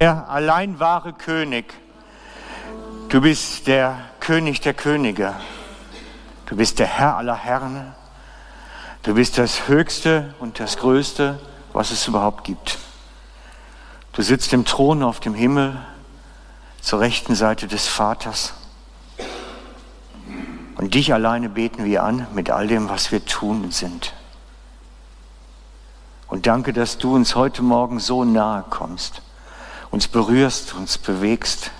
Der allein wahre König. Du bist der König der Könige. Du bist der Herr aller Herren. Du bist das Höchste und das Größte, was es überhaupt gibt. Du sitzt im Thron auf dem Himmel zur rechten Seite des Vaters. Und dich alleine beten wir an mit all dem, was wir tun sind. Und danke, dass du uns heute Morgen so nahe kommst, uns berührst, uns bewegst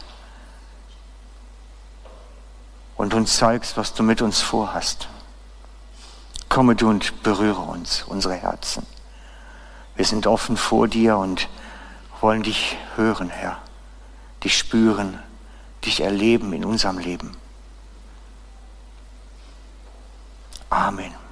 und uns zeigst, was du mit uns vorhast. Komme du und berühre uns, unsere Herzen. Wir sind offen vor dir und wollen dich hören, Herr dich spüren, dich erleben in unserem Leben. Amen.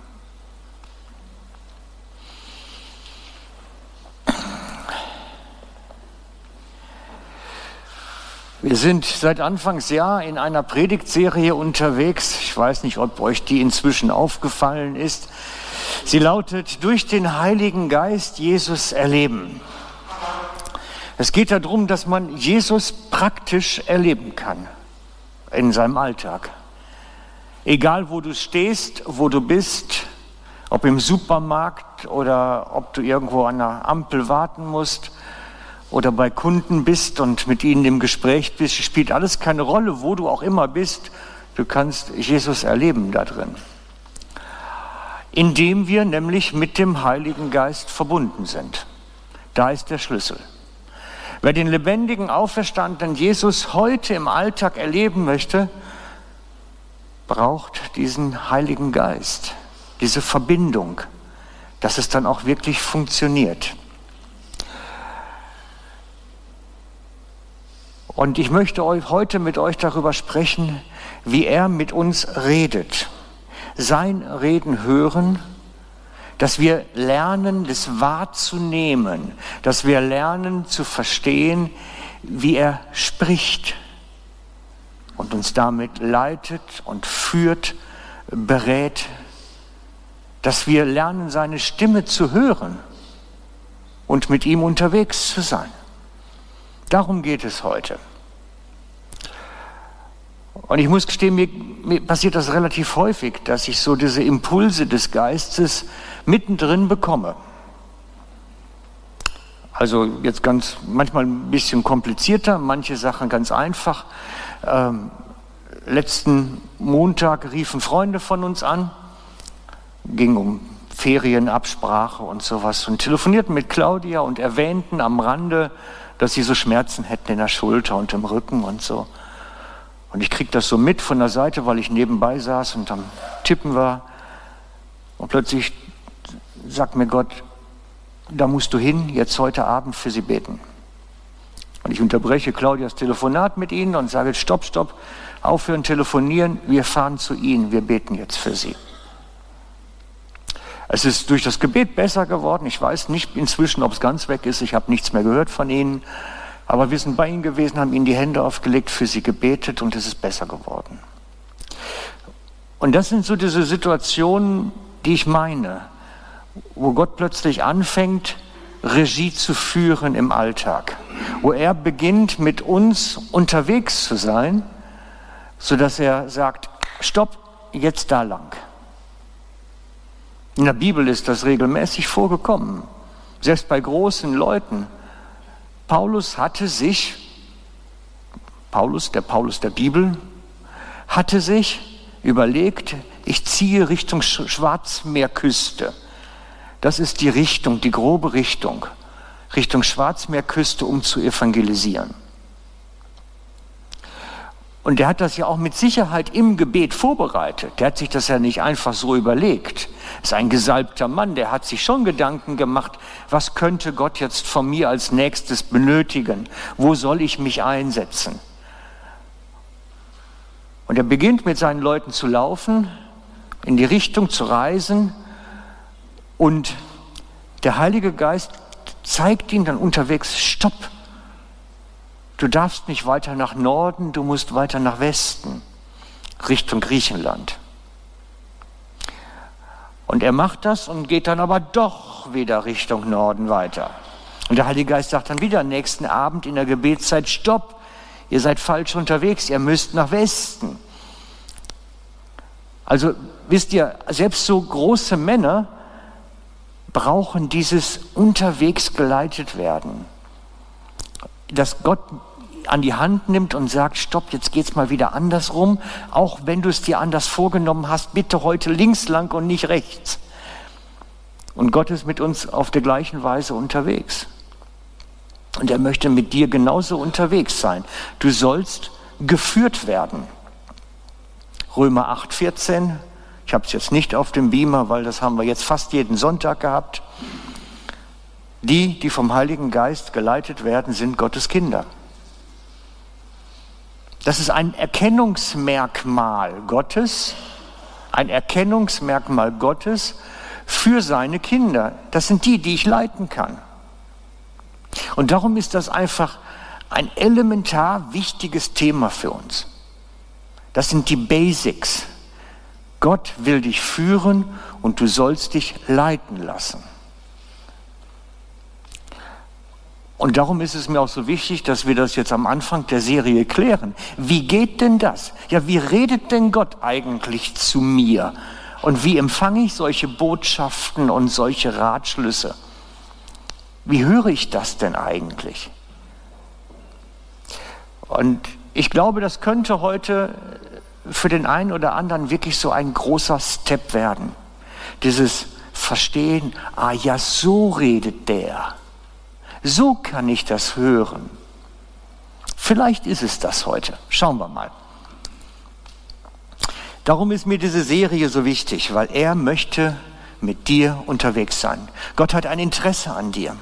Wir sind seit Anfangsjahr in einer Predigtserie unterwegs. Ich weiß nicht, ob euch die inzwischen aufgefallen ist. Sie lautet Durch den Heiligen Geist Jesus erleben. Es geht darum, dass man Jesus praktisch erleben kann in seinem Alltag. Egal, wo du stehst, wo du bist, ob im Supermarkt oder ob du irgendwo an der Ampel warten musst oder bei Kunden bist und mit ihnen im Gespräch bist, spielt alles keine Rolle, wo du auch immer bist. Du kannst Jesus erleben da drin. Indem wir nämlich mit dem Heiligen Geist verbunden sind. Da ist der Schlüssel. Wer den lebendigen, auferstandenen Jesus heute im Alltag erleben möchte, braucht diesen Heiligen Geist, diese Verbindung, dass es dann auch wirklich funktioniert. Und ich möchte euch heute mit euch darüber sprechen, wie er mit uns redet. Sein Reden hören dass wir lernen, das wahrzunehmen, dass wir lernen zu verstehen, wie er spricht und uns damit leitet und führt, berät, dass wir lernen, seine Stimme zu hören und mit ihm unterwegs zu sein. Darum geht es heute. Und ich muss gestehen, mir, mir, passiert das relativ häufig, dass ich so diese Impulse des Geistes mittendrin bekomme. Also jetzt ganz, manchmal ein bisschen komplizierter, manche Sachen ganz einfach. Ähm, letzten Montag riefen Freunde von uns an, ging um Ferienabsprache und sowas und telefonierten mit Claudia und erwähnten am Rande, dass sie so Schmerzen hätten in der Schulter und im Rücken und so. Und ich krieg das so mit von der Seite, weil ich nebenbei saß und am Tippen war. Und plötzlich sagt mir Gott, da musst du hin, jetzt heute Abend für sie beten. Und ich unterbreche Claudias Telefonat mit ihnen und sage, stopp, stopp, aufhören, telefonieren, wir fahren zu ihnen, wir beten jetzt für sie. Es ist durch das Gebet besser geworden. Ich weiß nicht inzwischen, ob es ganz weg ist. Ich habe nichts mehr gehört von ihnen. Aber wir sind bei ihnen gewesen, haben ihnen die Hände aufgelegt, für sie gebetet und es ist besser geworden. Und das sind so diese Situationen, die ich meine, wo Gott plötzlich anfängt, Regie zu führen im Alltag, wo er beginnt, mit uns unterwegs zu sein, sodass er sagt, stopp, jetzt da lang. In der Bibel ist das regelmäßig vorgekommen, selbst bei großen Leuten Paulus hatte sich, Paulus, der Paulus der Bibel, hatte sich überlegt, ich ziehe Richtung Schwarzmeerküste. Das ist die Richtung, die grobe Richtung, Richtung Schwarzmeerküste, um zu evangelisieren. Und der hat das ja auch mit Sicherheit im Gebet vorbereitet. Der hat sich das ja nicht einfach so überlegt. Das ist ein gesalbter Mann, der hat sich schon Gedanken gemacht, was könnte Gott jetzt von mir als nächstes benötigen? Wo soll ich mich einsetzen? Und er beginnt mit seinen Leuten zu laufen, in die Richtung zu reisen und der Heilige Geist zeigt ihm dann unterwegs, stopp, Du darfst nicht weiter nach Norden, du musst weiter nach Westen, Richtung Griechenland. Und er macht das und geht dann aber doch wieder Richtung Norden weiter. Und der Heilige Geist sagt dann wieder nächsten Abend in der Gebetszeit, stopp, ihr seid falsch unterwegs, ihr müsst nach Westen. Also wisst ihr, selbst so große Männer brauchen dieses unterwegs geleitet werden. Dass Gott an die Hand nimmt und sagt, stopp, jetzt geht's mal wieder andersrum, auch wenn du es dir anders vorgenommen hast, bitte heute links lang und nicht rechts. Und Gott ist mit uns auf der gleichen Weise unterwegs. Und er möchte mit dir genauso unterwegs sein. Du sollst geführt werden. Römer 8, 14. Ich habe es jetzt nicht auf dem Beamer, weil das haben wir jetzt fast jeden Sonntag gehabt. Die, die vom Heiligen Geist geleitet werden, sind Gottes Kinder. Das ist ein Erkennungsmerkmal Gottes, ein Erkennungsmerkmal Gottes für seine Kinder. Das sind die, die ich leiten kann. Und darum ist das einfach ein elementar wichtiges Thema für uns. Das sind die Basics. Gott will dich führen und du sollst dich leiten lassen. Und darum ist es mir auch so wichtig, dass wir das jetzt am Anfang der Serie klären. Wie geht denn das? Ja, wie redet denn Gott eigentlich zu mir? Und wie empfange ich solche Botschaften und solche Ratschlüsse? Wie höre ich das denn eigentlich? Und ich glaube, das könnte heute für den einen oder anderen wirklich so ein großer Step werden. Dieses Verstehen, ah ja, so redet der. So kann ich das hören. Vielleicht ist es das heute. Schauen wir mal. Darum ist mir diese Serie so wichtig, weil er möchte mit dir unterwegs sein. Gott hat ein Interesse an dir.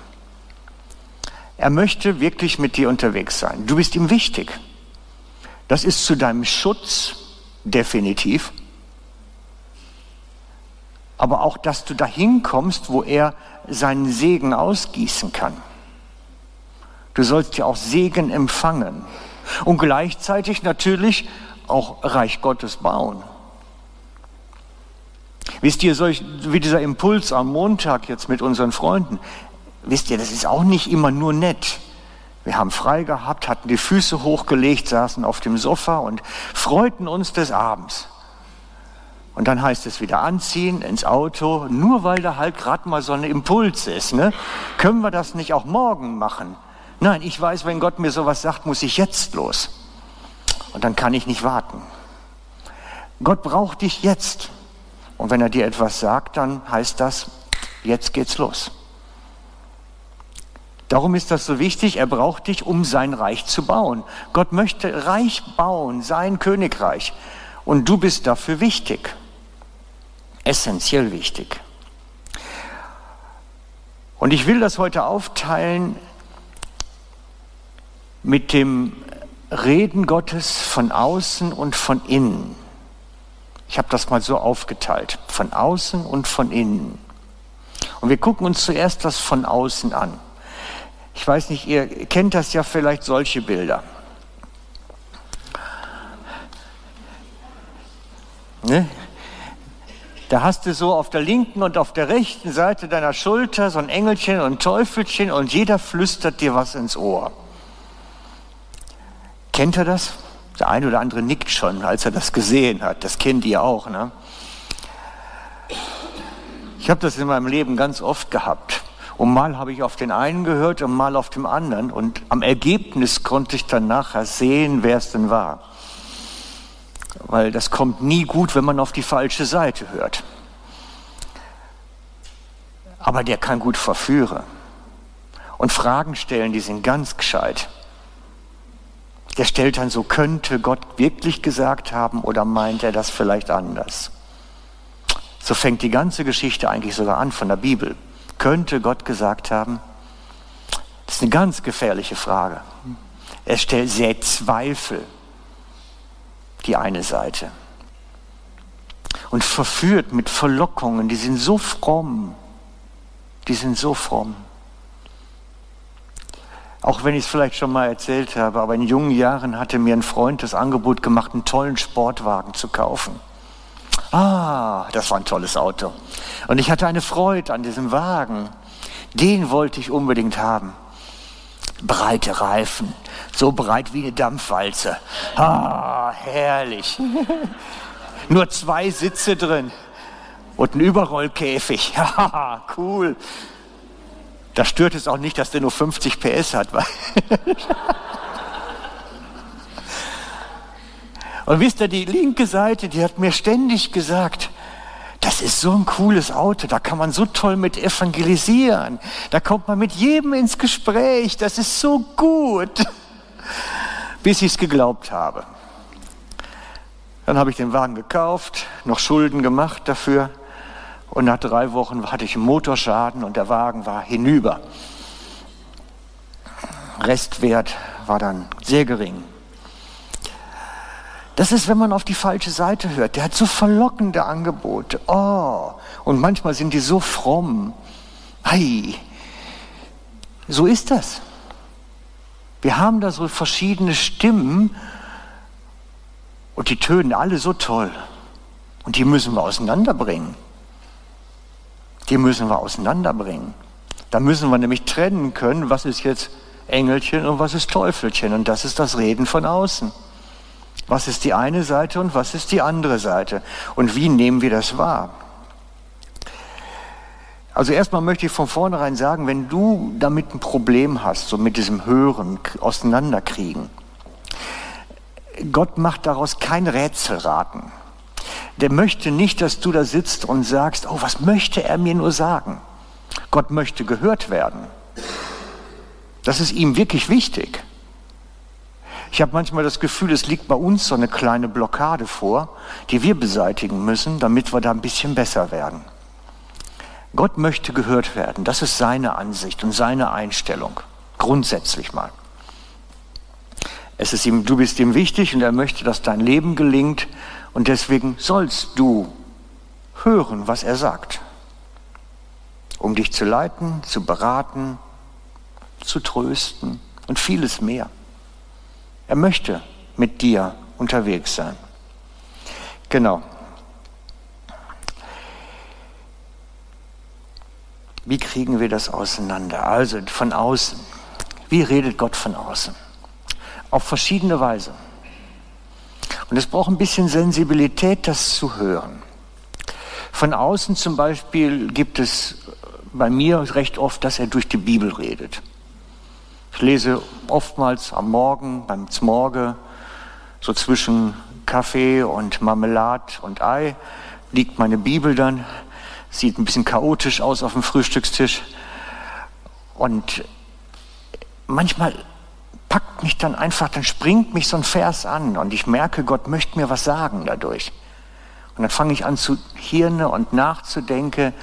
Er möchte wirklich mit dir unterwegs sein. Du bist ihm wichtig. Das ist zu deinem Schutz definitiv. Aber auch, dass du dahin kommst, wo er seinen Segen ausgießen kann. Du sollst ja auch Segen empfangen und gleichzeitig natürlich auch Reich Gottes bauen. Wisst ihr, solch, wie dieser Impuls am Montag jetzt mit unseren Freunden, wisst ihr, das ist auch nicht immer nur nett. Wir haben frei gehabt, hatten die Füße hochgelegt, saßen auf dem Sofa und freuten uns des Abends. Und dann heißt es wieder anziehen ins Auto, nur weil da halt gerade mal so ein Impuls ist. Ne? Können wir das nicht auch morgen machen? Nein, ich weiß, wenn Gott mir sowas sagt, muss ich jetzt los. Und dann kann ich nicht warten. Gott braucht dich jetzt. Und wenn er dir etwas sagt, dann heißt das, jetzt geht's los. Darum ist das so wichtig, er braucht dich, um sein Reich zu bauen. Gott möchte Reich bauen, sein Königreich. Und du bist dafür wichtig, essentiell wichtig. Und ich will das heute aufteilen mit dem Reden Gottes von außen und von innen. Ich habe das mal so aufgeteilt, von außen und von innen. Und wir gucken uns zuerst das von außen an. Ich weiß nicht, ihr kennt das ja vielleicht solche Bilder. Ne? Da hast du so auf der linken und auf der rechten Seite deiner Schulter so ein Engelchen und ein Teufelchen und jeder flüstert dir was ins Ohr. Kennt ihr das? Der eine oder andere nickt schon, als er das gesehen hat. Das kennt ihr auch. Ne? Ich habe das in meinem Leben ganz oft gehabt. Und mal habe ich auf den einen gehört und mal auf dem anderen. Und am Ergebnis konnte ich dann nachher sehen, wer es denn war. Weil das kommt nie gut, wenn man auf die falsche Seite hört. Aber der kann gut verführen. Und Fragen stellen, die sind ganz gescheit. Der stellt dann so, könnte Gott wirklich gesagt haben oder meint er das vielleicht anders? So fängt die ganze Geschichte eigentlich sogar an von der Bibel. Könnte Gott gesagt haben? Das ist eine ganz gefährliche Frage. Er stellt sehr Zweifel, die eine Seite. Und verführt mit Verlockungen, die sind so fromm. Die sind so fromm. Auch wenn ich es vielleicht schon mal erzählt habe, aber in jungen Jahren hatte mir ein Freund das Angebot gemacht, einen tollen Sportwagen zu kaufen. Ah, das war ein tolles Auto. Und ich hatte eine Freude an diesem Wagen. Den wollte ich unbedingt haben. Breite Reifen, so breit wie eine Dampfwalze. Ah, herrlich. Nur zwei Sitze drin und ein Überrollkäfig. Cool. Da stört es auch nicht, dass der nur 50 PS hat. Und wisst ihr, die linke Seite, die hat mir ständig gesagt, das ist so ein cooles Auto, da kann man so toll mit evangelisieren, da kommt man mit jedem ins Gespräch, das ist so gut, bis ich es geglaubt habe. Dann habe ich den Wagen gekauft, noch Schulden gemacht dafür und nach drei Wochen hatte ich einen Motorschaden und der Wagen war hinüber. Restwert war dann sehr gering. Das ist, wenn man auf die falsche Seite hört. Der hat so verlockende Angebote. Oh, und manchmal sind die so fromm. Ei, so ist das. Wir haben da so verschiedene Stimmen und die tönen alle so toll. Und die müssen wir auseinanderbringen. Die müssen wir auseinanderbringen. Da müssen wir nämlich trennen können, was ist jetzt Engelchen und was ist Teufelchen. Und das ist das Reden von außen. Was ist die eine Seite und was ist die andere Seite? Und wie nehmen wir das wahr? Also erstmal möchte ich von vornherein sagen, wenn du damit ein Problem hast, so mit diesem Hören, Auseinanderkriegen, Gott macht daraus kein Rätselraten. Der möchte nicht, dass du da sitzt und sagst, oh, was möchte er mir nur sagen? Gott möchte gehört werden. Das ist ihm wirklich wichtig. Ich habe manchmal das Gefühl, es liegt bei uns so eine kleine Blockade vor, die wir beseitigen müssen, damit wir da ein bisschen besser werden. Gott möchte gehört werden. Das ist seine Ansicht und seine Einstellung. Grundsätzlich mal. Es ist ihm, du bist ihm wichtig und er möchte, dass dein Leben gelingt und deswegen sollst du hören, was er sagt, um dich zu leiten, zu beraten, zu trösten und vieles mehr. Er möchte mit dir unterwegs sein. Genau. Wie kriegen wir das auseinander? Also von außen. Wie redet Gott von außen? Auf verschiedene Weise. Und es braucht ein bisschen Sensibilität, das zu hören. Von außen zum Beispiel gibt es bei mir recht oft, dass er durch die Bibel redet. Ich lese oftmals am Morgen, beim Zmorge, so zwischen Kaffee und Marmelade und Ei, liegt meine Bibel dann, sieht ein bisschen chaotisch aus auf dem Frühstückstisch. Und manchmal packt mich dann einfach, dann springt mich so ein Vers an und ich merke, Gott möchte mir was sagen dadurch. Und dann fange ich an zu hirne und nachzudenken,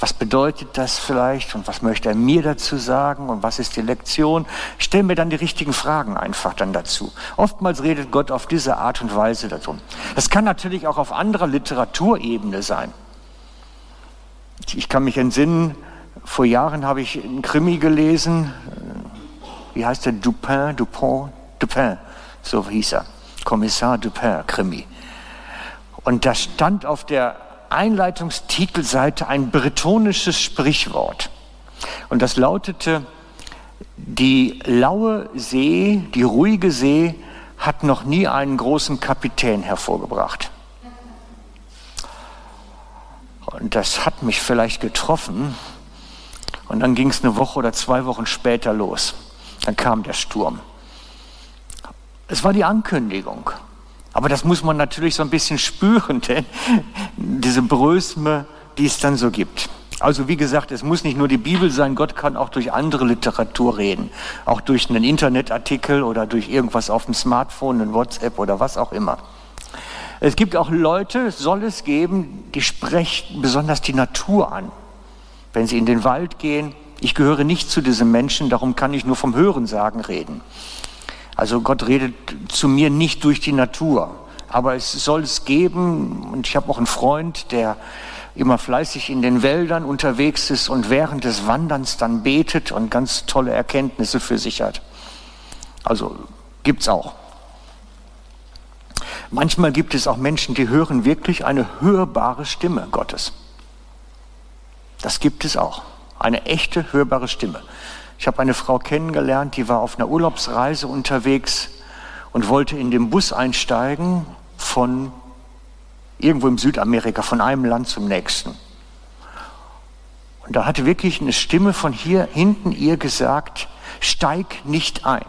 was bedeutet das vielleicht und was möchte er mir dazu sagen und was ist die Lektion? Ich stelle mir dann die richtigen Fragen einfach dann dazu. Oftmals redet Gott auf diese Art und Weise darum. Das kann natürlich auch auf anderer Literaturebene sein. Ich kann mich entsinnen, vor Jahren habe ich einen Krimi gelesen, wie heißt der, Dupin, Dupont, Dupin, so hieß er, Kommissar Dupin, Krimi. Und da stand auf der Einleitungstitelseite ein bretonisches Sprichwort. Und das lautete, die laue See, die ruhige See hat noch nie einen großen Kapitän hervorgebracht. Und das hat mich vielleicht getroffen. Und dann ging es eine Woche oder zwei Wochen später los. Dann kam der Sturm. Es war die Ankündigung. Aber das muss man natürlich so ein bisschen spüren, denn diese Brösme, die es dann so gibt. Also wie gesagt, es muss nicht nur die Bibel sein, Gott kann auch durch andere Literatur reden. Auch durch einen Internetartikel oder durch irgendwas auf dem Smartphone, ein WhatsApp oder was auch immer. Es gibt auch Leute, soll es geben, die sprechen besonders die Natur an. Wenn sie in den Wald gehen, ich gehöre nicht zu diesen Menschen, darum kann ich nur vom Hörensagen reden. Also Gott redet zu mir nicht durch die Natur, aber es soll es geben. Und ich habe auch einen Freund, der immer fleißig in den Wäldern unterwegs ist und während des Wanderns dann betet und ganz tolle Erkenntnisse für sich hat. Also gibt's auch. Manchmal gibt es auch Menschen, die hören wirklich eine hörbare Stimme Gottes. Das gibt es auch. Eine echte, hörbare Stimme. Ich habe eine Frau kennengelernt, die war auf einer Urlaubsreise unterwegs und wollte in den Bus einsteigen von irgendwo im Südamerika, von einem Land zum nächsten. Und da hatte wirklich eine Stimme von hier hinten ihr gesagt, steig nicht ein.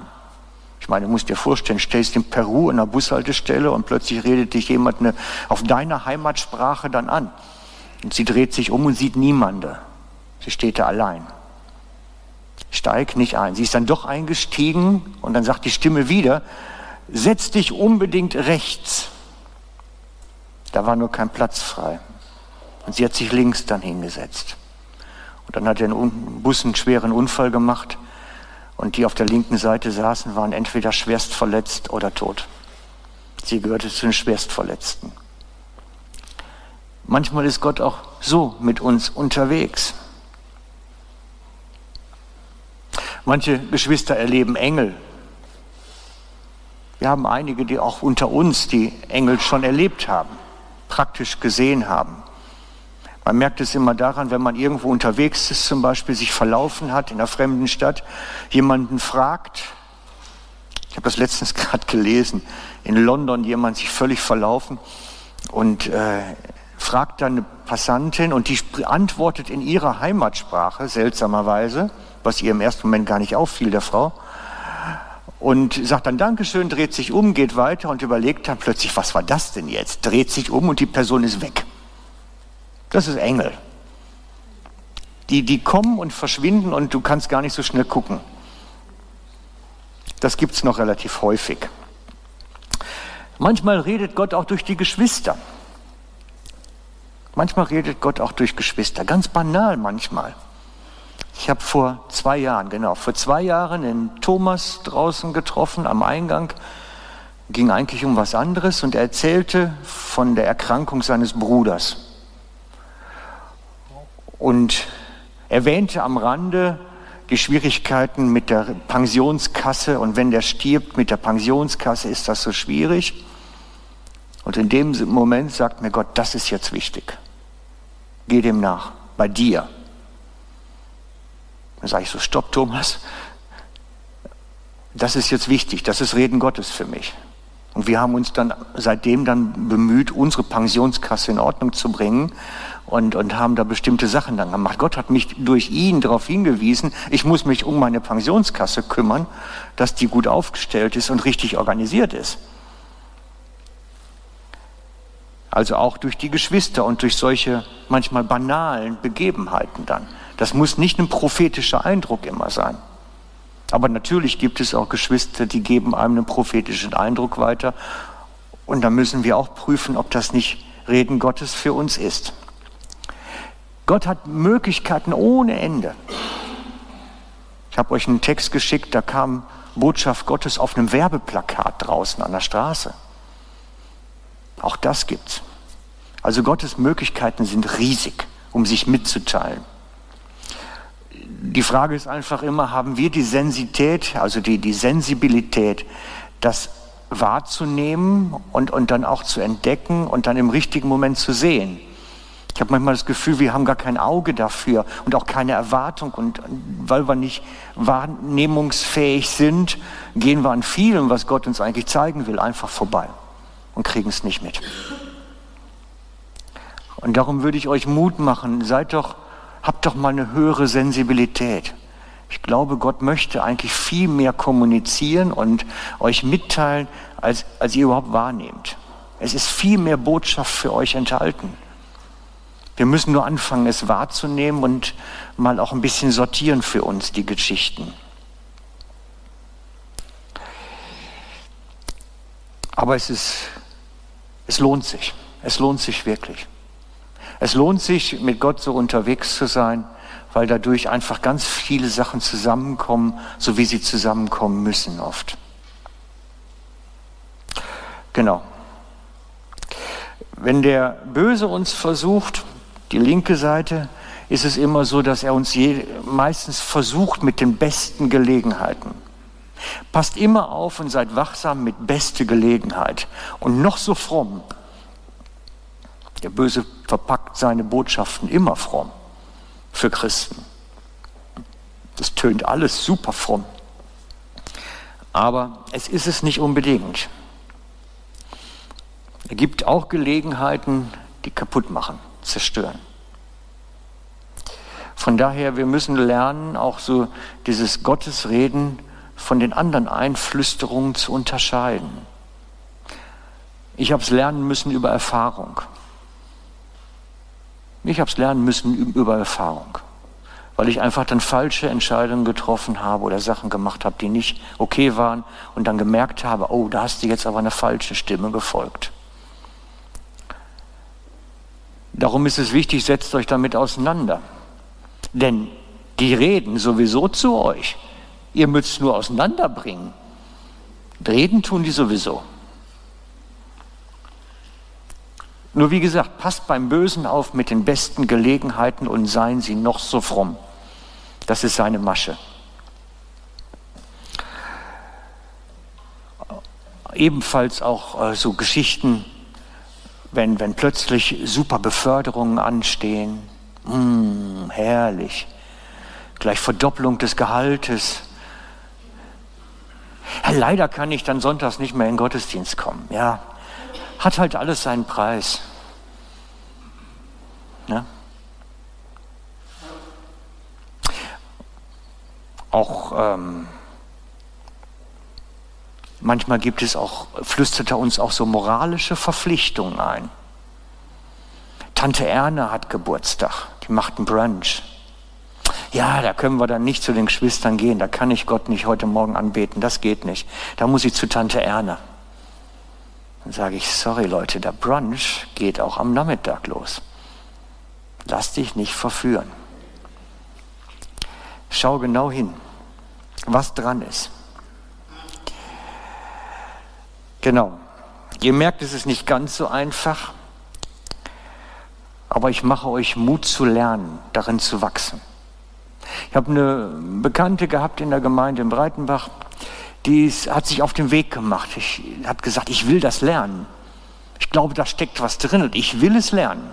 Ich meine, du musst dir vorstellen, stellst in Peru in einer Bushaltestelle und plötzlich redet dich jemand eine, auf deiner Heimatsprache dann an. Und sie dreht sich um und sieht niemanden. Sie steht da allein. Steig nicht ein. Sie ist dann doch eingestiegen und dann sagt die Stimme wieder, setz dich unbedingt rechts. Da war nur kein Platz frei. Und sie hat sich links dann hingesetzt. Und dann hat der Bus einen schweren Unfall gemacht und die auf der linken Seite saßen, waren entweder schwerst verletzt oder tot. Sie gehörte zu den Schwerstverletzten. Manchmal ist Gott auch so mit uns unterwegs. Manche Geschwister erleben Engel. Wir haben einige, die auch unter uns die Engel schon erlebt haben, praktisch gesehen haben. Man merkt es immer daran, wenn man irgendwo unterwegs ist, zum Beispiel sich verlaufen hat in einer fremden Stadt, jemanden fragt. Ich habe das letztens gerade gelesen. In London jemand sich völlig verlaufen und äh, fragt dann eine Passantin und die antwortet in ihrer Heimatsprache, seltsamerweise, was ihr im ersten Moment gar nicht auffiel, der Frau. Und sagt dann Dankeschön, dreht sich um, geht weiter und überlegt dann plötzlich, was war das denn jetzt? Dreht sich um und die Person ist weg. Das ist Engel. Die, die kommen und verschwinden und du kannst gar nicht so schnell gucken. Das gibt es noch relativ häufig. Manchmal redet Gott auch durch die Geschwister. Manchmal redet Gott auch durch Geschwister, ganz banal manchmal. Ich habe vor zwei Jahren, genau, vor zwei Jahren den Thomas draußen getroffen am Eingang. Ging eigentlich um was anderes und er erzählte von der Erkrankung seines Bruders und erwähnte am Rande die Schwierigkeiten mit der Pensionskasse und wenn der stirbt mit der Pensionskasse, ist das so schwierig. Und in dem Moment sagt mir Gott, das ist jetzt wichtig. Geh dem nach, bei dir. Dann sage ich so, stopp Thomas, das ist jetzt wichtig, das ist Reden Gottes für mich. Und wir haben uns dann seitdem dann bemüht, unsere Pensionskasse in Ordnung zu bringen und, und haben da bestimmte Sachen dann gemacht. Gott hat mich durch ihn darauf hingewiesen, ich muss mich um meine Pensionskasse kümmern, dass die gut aufgestellt ist und richtig organisiert ist. Also auch durch die Geschwister und durch solche manchmal banalen Begebenheiten dann. Das muss nicht ein prophetischer Eindruck immer sein. Aber natürlich gibt es auch Geschwister, die geben einem einen prophetischen Eindruck weiter. Und da müssen wir auch prüfen, ob das nicht Reden Gottes für uns ist. Gott hat Möglichkeiten ohne Ende. Ich habe euch einen Text geschickt, da kam Botschaft Gottes auf einem Werbeplakat draußen an der Straße. Auch das gibt's. Also Gottes Möglichkeiten sind riesig, um sich mitzuteilen. Die Frage ist einfach immer, haben wir die Sensität, also die, die Sensibilität, das wahrzunehmen und, und dann auch zu entdecken und dann im richtigen Moment zu sehen? Ich habe manchmal das Gefühl, wir haben gar kein Auge dafür und auch keine Erwartung. Und weil wir nicht wahrnehmungsfähig sind, gehen wir an vielem, was Gott uns eigentlich zeigen will, einfach vorbei und kriegen es nicht mit. Und darum würde ich euch Mut machen, seid doch, habt doch mal eine höhere Sensibilität. Ich glaube, Gott möchte eigentlich viel mehr kommunizieren und euch mitteilen, als, als ihr überhaupt wahrnehmt. Es ist viel mehr Botschaft für euch enthalten. Wir müssen nur anfangen, es wahrzunehmen und mal auch ein bisschen sortieren für uns die Geschichten. Aber es ist, es lohnt sich. Es lohnt sich wirklich. Es lohnt sich, mit Gott so unterwegs zu sein, weil dadurch einfach ganz viele Sachen zusammenkommen, so wie sie zusammenkommen müssen oft. Genau. Wenn der Böse uns versucht, die linke Seite, ist es immer so, dass er uns je, meistens versucht mit den besten Gelegenheiten. Passt immer auf und seid wachsam mit beste Gelegenheit und noch so fromm. Der Böse verpackt seine Botschaften immer fromm für Christen. Das tönt alles super fromm. Aber es ist es nicht unbedingt. Es gibt auch Gelegenheiten, die kaputt machen, zerstören. Von daher, wir müssen lernen, auch so dieses Gottesreden von den anderen Einflüsterungen zu unterscheiden. Ich habe es lernen müssen über Erfahrung. Ich habe es lernen müssen über Erfahrung, weil ich einfach dann falsche Entscheidungen getroffen habe oder Sachen gemacht habe, die nicht okay waren und dann gemerkt habe, oh, da hast du jetzt aber eine falsche Stimme gefolgt. Darum ist es wichtig, setzt euch damit auseinander. Denn die reden sowieso zu euch. Ihr müsst nur auseinanderbringen. Reden tun die sowieso. Nur wie gesagt, passt beim Bösen auf mit den besten Gelegenheiten und seien sie noch so fromm. Das ist seine Masche. Ebenfalls auch äh, so Geschichten, wenn, wenn plötzlich super Beförderungen anstehen. Mmh, herrlich. Gleich Verdopplung des Gehaltes. Leider kann ich dann sonntags nicht mehr in den Gottesdienst kommen. Ja, hat halt alles seinen Preis. Ne? Auch ähm, manchmal gibt es auch, flüstert er uns auch so moralische Verpflichtungen ein. Tante Erne hat Geburtstag, die macht einen Brunch. Ja, da können wir dann nicht zu den Geschwistern gehen, da kann ich Gott nicht heute Morgen anbeten, das geht nicht. Da muss ich zu Tante Erne. Dann sage ich, sorry Leute, der Brunch geht auch am Nachmittag los. Lass dich nicht verführen. Schau genau hin, was dran ist. Genau. Ihr merkt, es ist nicht ganz so einfach, aber ich mache euch Mut zu lernen, darin zu wachsen. Ich habe eine Bekannte gehabt in der Gemeinde in Breitenbach, die hat sich auf den Weg gemacht. Ich hat gesagt, ich will das lernen. Ich glaube, da steckt was drin und ich will es lernen.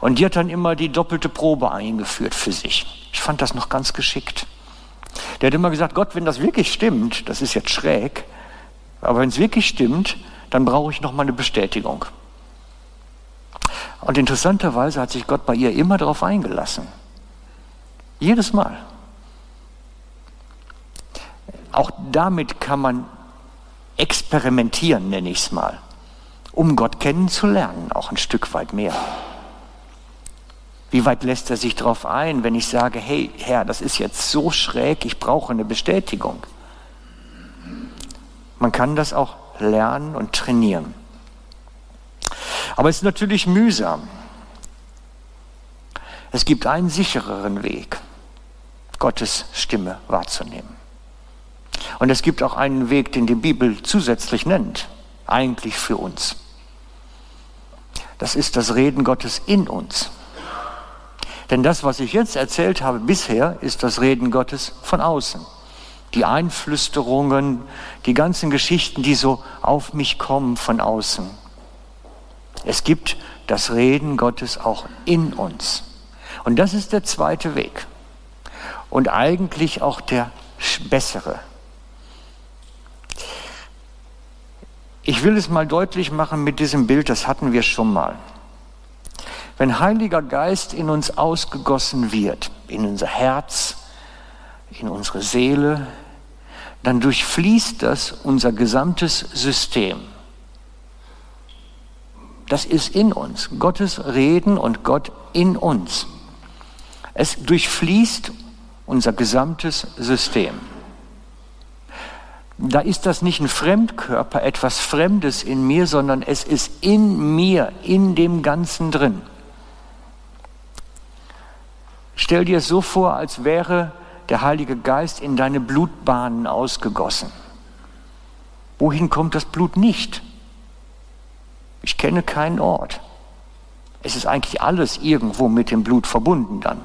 Und die hat dann immer die doppelte Probe eingeführt für sich. Ich fand das noch ganz geschickt. Der hat immer gesagt, Gott, wenn das wirklich stimmt, das ist jetzt schräg, aber wenn es wirklich stimmt, dann brauche ich noch mal eine Bestätigung. Und interessanterweise hat sich Gott bei ihr immer darauf eingelassen. Jedes Mal. Auch damit kann man experimentieren, nenne ich es mal, um Gott kennenzulernen, auch ein Stück weit mehr. Wie weit lässt er sich darauf ein, wenn ich sage, hey Herr, das ist jetzt so schräg, ich brauche eine Bestätigung. Man kann das auch lernen und trainieren. Aber es ist natürlich mühsam. Es gibt einen sichereren Weg, Gottes Stimme wahrzunehmen. Und es gibt auch einen Weg, den die Bibel zusätzlich nennt, eigentlich für uns. Das ist das Reden Gottes in uns. Denn das, was ich jetzt erzählt habe bisher, ist das Reden Gottes von außen. Die Einflüsterungen, die ganzen Geschichten, die so auf mich kommen von außen. Es gibt das Reden Gottes auch in uns. Und das ist der zweite Weg. Und eigentlich auch der bessere. Ich will es mal deutlich machen mit diesem Bild, das hatten wir schon mal. Wenn Heiliger Geist in uns ausgegossen wird, in unser Herz, in unsere Seele, dann durchfließt das unser gesamtes System. Das ist in uns. Gottes Reden und Gott in uns. Es durchfließt unser gesamtes System da ist das nicht ein Fremdkörper, etwas Fremdes in mir, sondern es ist in mir, in dem Ganzen drin. Stell dir es so vor, als wäre der Heilige Geist in deine Blutbahnen ausgegossen. Wohin kommt das Blut nicht? Ich kenne keinen Ort. Es ist eigentlich alles irgendwo mit dem Blut verbunden dann.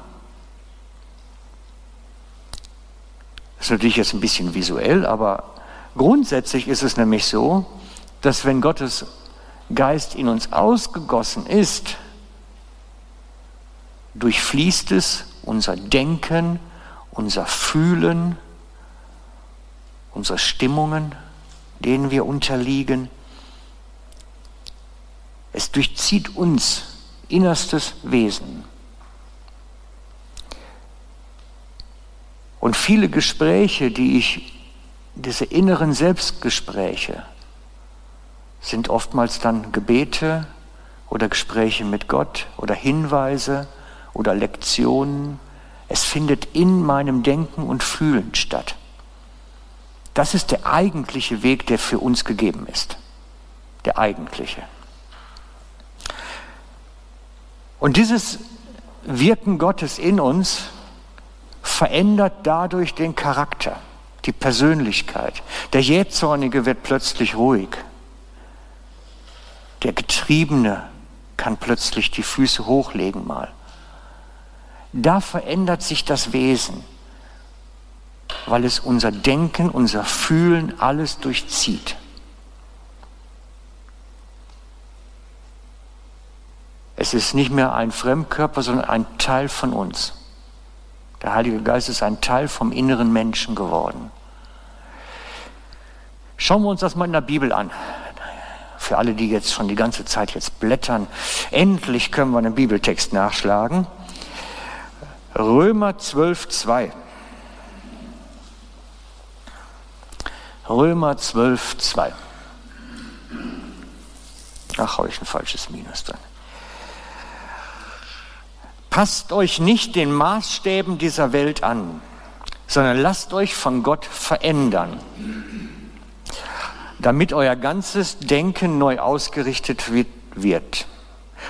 Das ist natürlich jetzt ein bisschen visuell, aber Grundsätzlich ist es nämlich so, dass wenn Gottes Geist in uns ausgegossen ist, durchfließt es unser Denken, unser Fühlen, unsere Stimmungen, denen wir unterliegen. Es durchzieht uns innerstes Wesen. Und viele Gespräche, die ich, diese inneren Selbstgespräche, sind oftmals dann Gebete oder Gespräche mit Gott oder Hinweise oder Lektionen. Es findet in meinem Denken und Fühlen statt. Das ist der eigentliche Weg, der für uns gegeben ist. Der eigentliche. Und dieses Wirken Gottes in uns verändert dadurch den Charakter, die Persönlichkeit. Der Jähzornige wird plötzlich ruhig. Der Getriebene kann plötzlich die Füße hochlegen mal. Da verändert sich das Wesen, weil es unser Denken, unser Fühlen alles durchzieht. Es ist nicht mehr ein Fremdkörper, sondern ein Teil von uns. Der Heilige Geist ist ein Teil vom inneren Menschen geworden. Schauen wir uns das mal in der Bibel an. Für alle, die jetzt schon die ganze Zeit jetzt blättern, endlich können wir einen Bibeltext nachschlagen. Römer 12, 2. Römer 12, 2. Ach, habe ich ein falsches Minus drin. Passt euch nicht den Maßstäben dieser Welt an, sondern lasst euch von Gott verändern, damit euer ganzes Denken neu ausgerichtet wird.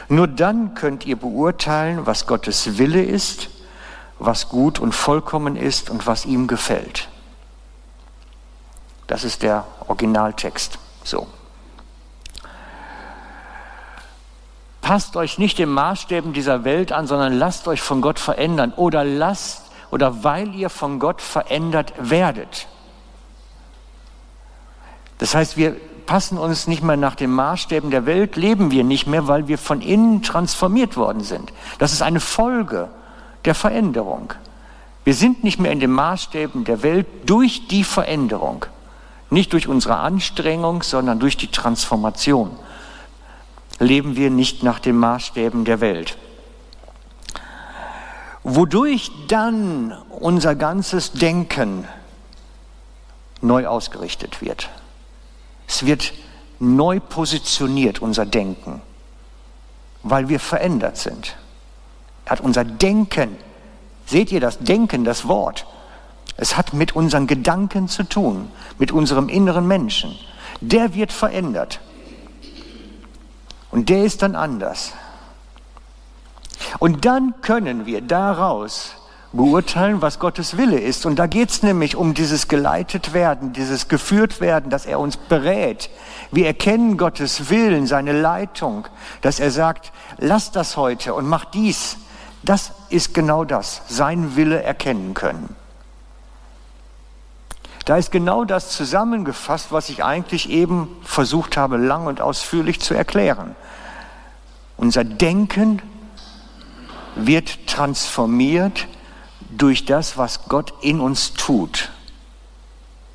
Nur dann könnt ihr beurteilen, was Gottes Wille ist, was gut und vollkommen ist und was ihm gefällt. Das ist der Originaltext. So. Passt euch nicht den Maßstäben dieser Welt an, sondern lasst euch von Gott verändern oder lasst oder weil ihr von Gott verändert werdet. Das heißt, wir passen uns nicht mehr nach den Maßstäben der Welt, leben wir nicht mehr, weil wir von innen transformiert worden sind. Das ist eine Folge der Veränderung. Wir sind nicht mehr in den Maßstäben der Welt durch die Veränderung. Nicht durch unsere Anstrengung, sondern durch die Transformation leben wir nicht nach den Maßstäben der Welt. Wodurch dann unser ganzes Denken neu ausgerichtet wird. Es wird neu positioniert, unser Denken, weil wir verändert sind. Hat unser Denken, seht ihr das Denken, das Wort, es hat mit unseren Gedanken zu tun, mit unserem inneren Menschen. Der wird verändert. Und der ist dann anders. Und dann können wir daraus beurteilen, was Gottes Wille ist. Und da geht es nämlich um dieses geleitet werden, dieses geführt werden, dass er uns berät. Wir erkennen Gottes Willen, seine Leitung, dass er sagt, lass das heute und mach dies. Das ist genau das, sein Wille erkennen können. Da ist genau das zusammengefasst, was ich eigentlich eben versucht habe, lang und ausführlich zu erklären. Unser Denken wird transformiert durch das, was Gott in uns tut.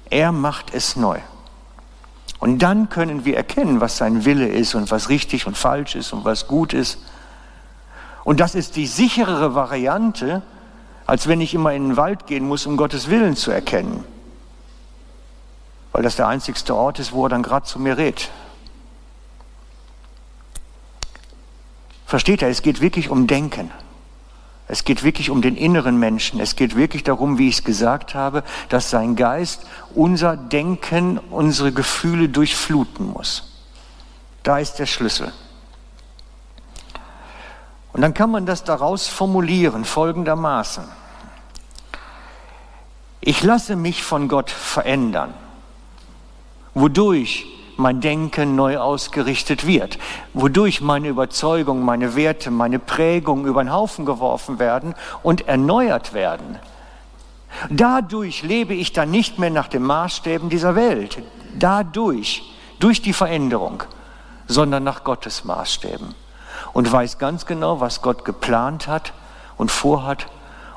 Er macht es neu. Und dann können wir erkennen, was sein Wille ist und was richtig und falsch ist und was gut ist. Und das ist die sicherere Variante, als wenn ich immer in den Wald gehen muss, um Gottes Willen zu erkennen weil das der einzigste Ort ist, wo er dann gerade zu mir redet. Versteht er, es geht wirklich um Denken. Es geht wirklich um den inneren Menschen. Es geht wirklich darum, wie ich es gesagt habe, dass sein Geist unser Denken, unsere Gefühle durchfluten muss. Da ist der Schlüssel. Und dann kann man das daraus formulieren, folgendermaßen. Ich lasse mich von Gott verändern wodurch mein Denken neu ausgerichtet wird, wodurch meine Überzeugung, meine Werte, meine Prägung über den Haufen geworfen werden und erneuert werden. Dadurch lebe ich dann nicht mehr nach den Maßstäben dieser Welt, dadurch, durch die Veränderung, sondern nach Gottes Maßstäben und weiß ganz genau, was Gott geplant hat und vorhat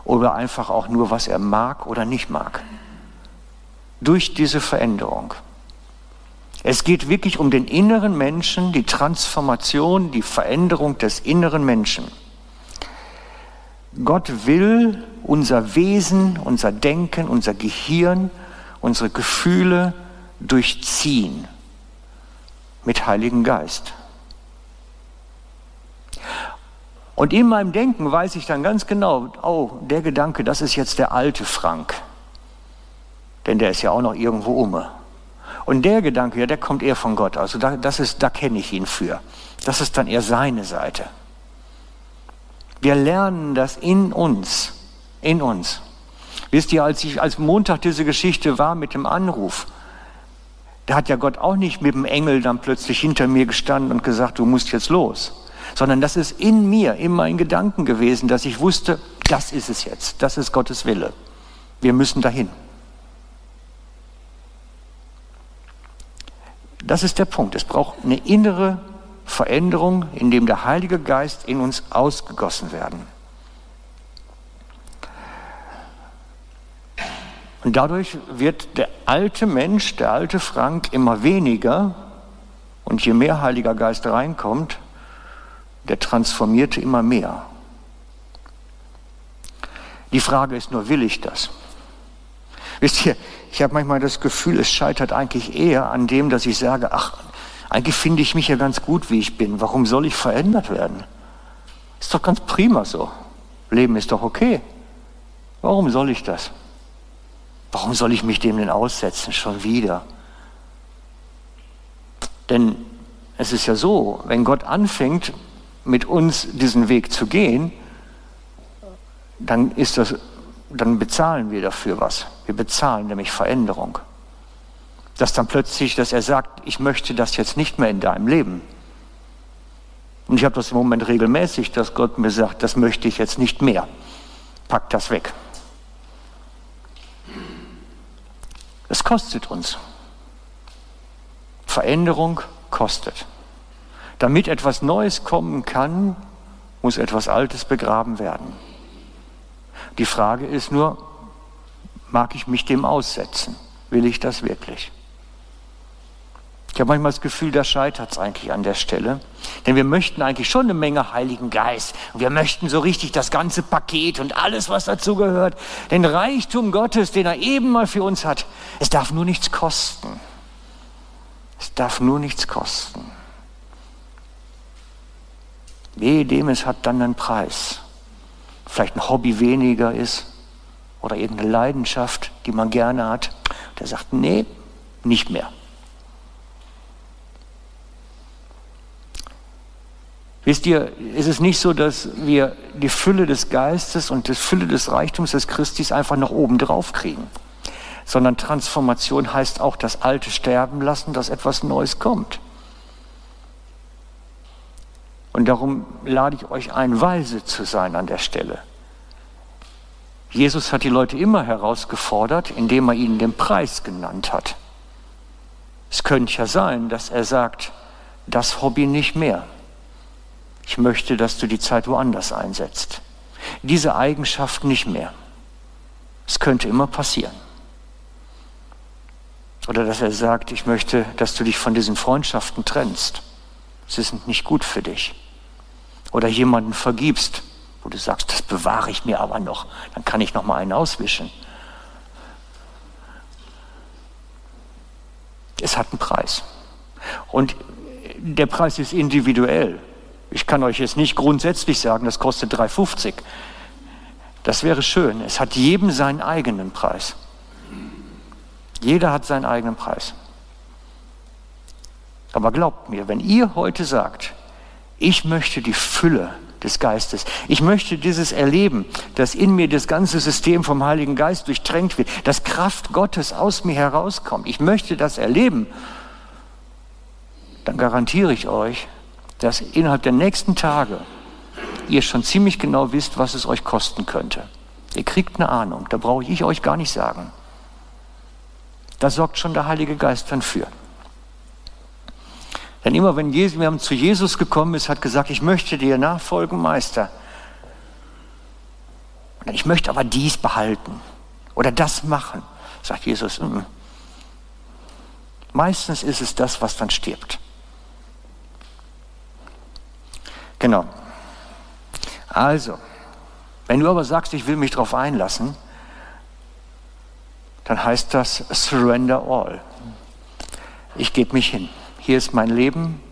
oder einfach auch nur, was er mag oder nicht mag. Durch diese Veränderung. Es geht wirklich um den inneren Menschen, die Transformation, die Veränderung des inneren Menschen. Gott will unser Wesen, unser Denken, unser Gehirn, unsere Gefühle durchziehen mit Heiligen Geist. Und in meinem Denken weiß ich dann ganz genau, oh, der Gedanke, das ist jetzt der alte Frank. Denn der ist ja auch noch irgendwo ume. Und der Gedanke, ja, der kommt eher von Gott. Also da, das ist, da kenne ich ihn für. Das ist dann eher seine Seite. Wir lernen das in uns, in uns. Wisst ihr, als ich als Montag diese Geschichte war mit dem Anruf, da hat ja Gott auch nicht mit dem Engel dann plötzlich hinter mir gestanden und gesagt, du musst jetzt los, sondern das ist in mir, in meinen Gedanken gewesen, dass ich wusste, das ist es jetzt, das ist Gottes Wille. Wir müssen dahin. Das ist der Punkt. Es braucht eine innere Veränderung, in dem der Heilige Geist in uns ausgegossen werden. Und dadurch wird der alte Mensch, der alte Frank immer weniger und je mehr Heiliger Geist reinkommt, der transformierte immer mehr. Die Frage ist nur, will ich das? Wisst ihr, ich habe manchmal das Gefühl, es scheitert eigentlich eher an dem, dass ich sage, ach, eigentlich finde ich mich ja ganz gut, wie ich bin. Warum soll ich verändert werden? Ist doch ganz prima so. Leben ist doch okay. Warum soll ich das? Warum soll ich mich dem denn aussetzen schon wieder? Denn es ist ja so, wenn Gott anfängt, mit uns diesen Weg zu gehen, dann ist das, dann bezahlen wir dafür was. Wir bezahlen nämlich Veränderung. Dass dann plötzlich, dass er sagt, ich möchte das jetzt nicht mehr in deinem Leben. Und ich habe das im Moment regelmäßig, dass Gott mir sagt, das möchte ich jetzt nicht mehr. Pack das weg. Es kostet uns. Veränderung kostet. Damit etwas Neues kommen kann, muss etwas Altes begraben werden. Die Frage ist nur, mag ich mich dem aussetzen? Will ich das wirklich? Ich habe manchmal das Gefühl, da scheitert es eigentlich an der Stelle. Denn wir möchten eigentlich schon eine Menge Heiligen Geist. Und wir möchten so richtig das ganze Paket und alles, was dazu gehört. Den Reichtum Gottes, den er eben mal für uns hat. Es darf nur nichts kosten. Es darf nur nichts kosten. Wehe dem, es hat dann einen Preis. Vielleicht ein Hobby weniger ist oder irgendeine Leidenschaft, die man gerne hat. Der sagt, nee, nicht mehr. Wisst ihr, ist es nicht so, dass wir die Fülle des Geistes und die Fülle des Reichtums des Christus einfach nach oben drauf kriegen, sondern Transformation heißt auch das Alte sterben lassen, dass etwas Neues kommt. Und darum lade ich euch ein, weise zu sein an der Stelle. Jesus hat die Leute immer herausgefordert, indem er ihnen den Preis genannt hat. Es könnte ja sein, dass er sagt, das Hobby nicht mehr ich möchte, dass du die Zeit woanders einsetzt. Diese Eigenschaft nicht mehr. Es könnte immer passieren. Oder dass er sagt, ich möchte, dass du dich von diesen Freundschaften trennst. Sie sind nicht gut für dich. Oder jemanden vergibst, wo du sagst, das bewahre ich mir aber noch, dann kann ich noch mal einen auswischen. Es hat einen Preis. Und der Preis ist individuell. Ich kann euch jetzt nicht grundsätzlich sagen, das kostet 3,50. Das wäre schön. Es hat jedem seinen eigenen Preis. Jeder hat seinen eigenen Preis. Aber glaubt mir, wenn ihr heute sagt, ich möchte die Fülle des Geistes, ich möchte dieses erleben, dass in mir das ganze System vom Heiligen Geist durchtränkt wird, dass Kraft Gottes aus mir herauskommt, ich möchte das erleben, dann garantiere ich euch, dass innerhalb der nächsten Tage ihr schon ziemlich genau wisst, was es euch kosten könnte. Ihr kriegt eine Ahnung, da brauche ich euch gar nicht sagen. Da sorgt schon der Heilige Geist dann für. Denn immer wenn Jesus, wir zu Jesus gekommen ist, hat gesagt, ich möchte dir nachfolgen, Meister. Ich möchte aber dies behalten oder das machen, sagt Jesus. Mm. Meistens ist es das, was dann stirbt. Genau. Also, wenn du aber sagst, ich will mich darauf einlassen, dann heißt das Surrender All. Ich gebe mich hin. Hier ist mein Leben.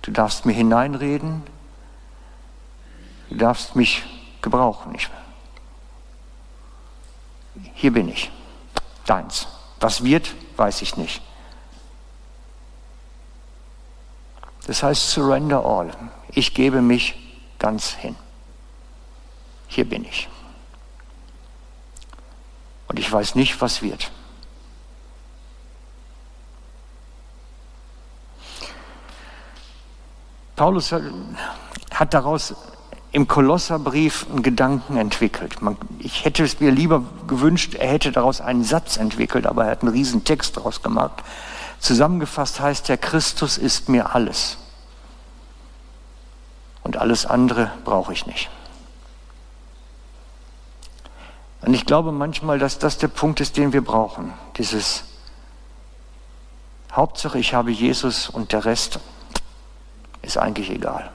Du darfst mir hineinreden. Du darfst mich gebrauchen. Ich, hier bin ich. Deins. Was wird, weiß ich nicht. Das heißt Surrender All. Ich gebe mich ganz hin. Hier bin ich. Und ich weiß nicht, was wird. Paulus hat daraus im Kolosserbrief einen Gedanken entwickelt. ich hätte es mir lieber gewünscht, er hätte daraus einen Satz entwickelt, aber er hat einen riesen Text daraus gemacht. Zusammengefasst heißt der, Christus ist mir alles. Und alles andere brauche ich nicht. Und ich glaube manchmal, dass das der Punkt ist, den wir brauchen. Dieses Hauptsache, ich habe Jesus und der Rest ist eigentlich egal.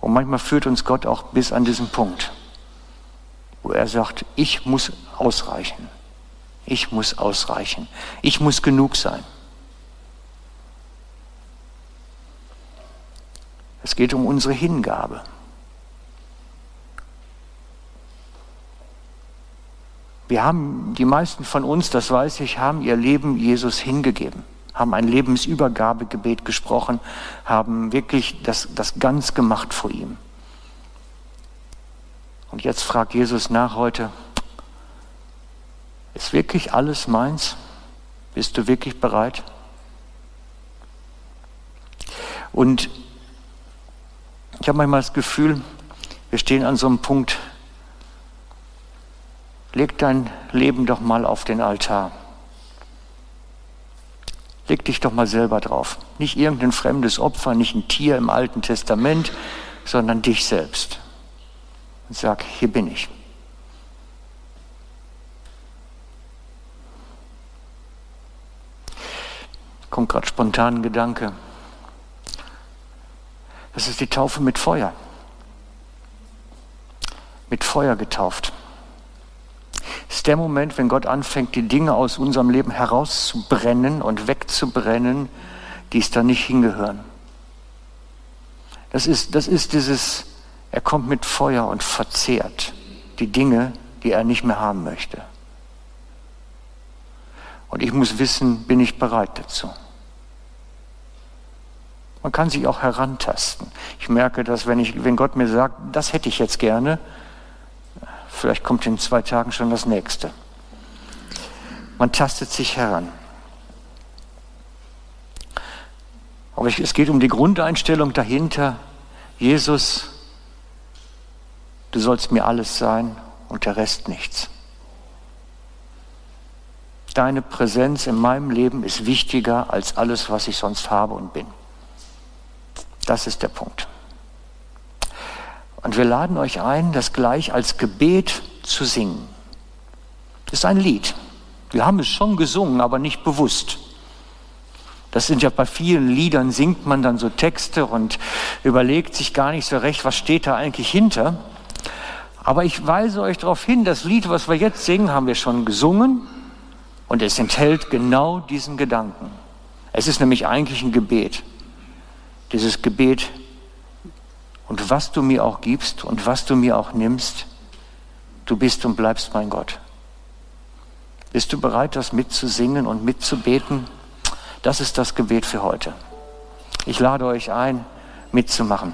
Und manchmal führt uns Gott auch bis an diesen Punkt, wo er sagt, ich muss ausreichen. Ich muss ausreichen. Ich muss genug sein. Es geht um unsere Hingabe. Wir haben, die meisten von uns, das weiß ich, haben ihr Leben Jesus hingegeben, haben ein Lebensübergabegebet gesprochen, haben wirklich das, das ganz gemacht vor ihm. Und jetzt fragt Jesus nach heute, ist wirklich alles meins? Bist du wirklich bereit? Und ich habe manchmal das Gefühl, wir stehen an so einem Punkt, Leg dein Leben doch mal auf den Altar. Leg dich doch mal selber drauf. Nicht irgendein fremdes Opfer, nicht ein Tier im Alten Testament, sondern dich selbst. Und sag, hier bin ich. Kommt gerade spontan ein Gedanke. Das ist die Taufe mit Feuer. Mit Feuer getauft ist der Moment, wenn Gott anfängt, die Dinge aus unserem Leben herauszubrennen und wegzubrennen, die es da nicht hingehören. Das ist, das ist dieses, er kommt mit Feuer und verzehrt die Dinge, die er nicht mehr haben möchte. Und ich muss wissen, bin ich bereit dazu? Man kann sich auch herantasten. Ich merke, dass wenn, ich, wenn Gott mir sagt, das hätte ich jetzt gerne, Vielleicht kommt in zwei Tagen schon das nächste. Man tastet sich heran. Aber es geht um die Grundeinstellung dahinter. Jesus, du sollst mir alles sein und der Rest nichts. Deine Präsenz in meinem Leben ist wichtiger als alles, was ich sonst habe und bin. Das ist der Punkt. Und wir laden euch ein, das gleich als Gebet zu singen. Das ist ein Lied. Wir haben es schon gesungen, aber nicht bewusst. Das sind ja bei vielen Liedern singt man dann so Texte und überlegt sich gar nicht so recht, was steht da eigentlich hinter. Aber ich weise euch darauf hin, das Lied, was wir jetzt singen, haben wir schon gesungen und es enthält genau diesen Gedanken. Es ist nämlich eigentlich ein Gebet. Dieses Gebet und was du mir auch gibst und was du mir auch nimmst, du bist und bleibst mein Gott. Bist du bereit, das mitzusingen und mitzubeten? Das ist das Gebet für heute. Ich lade euch ein, mitzumachen.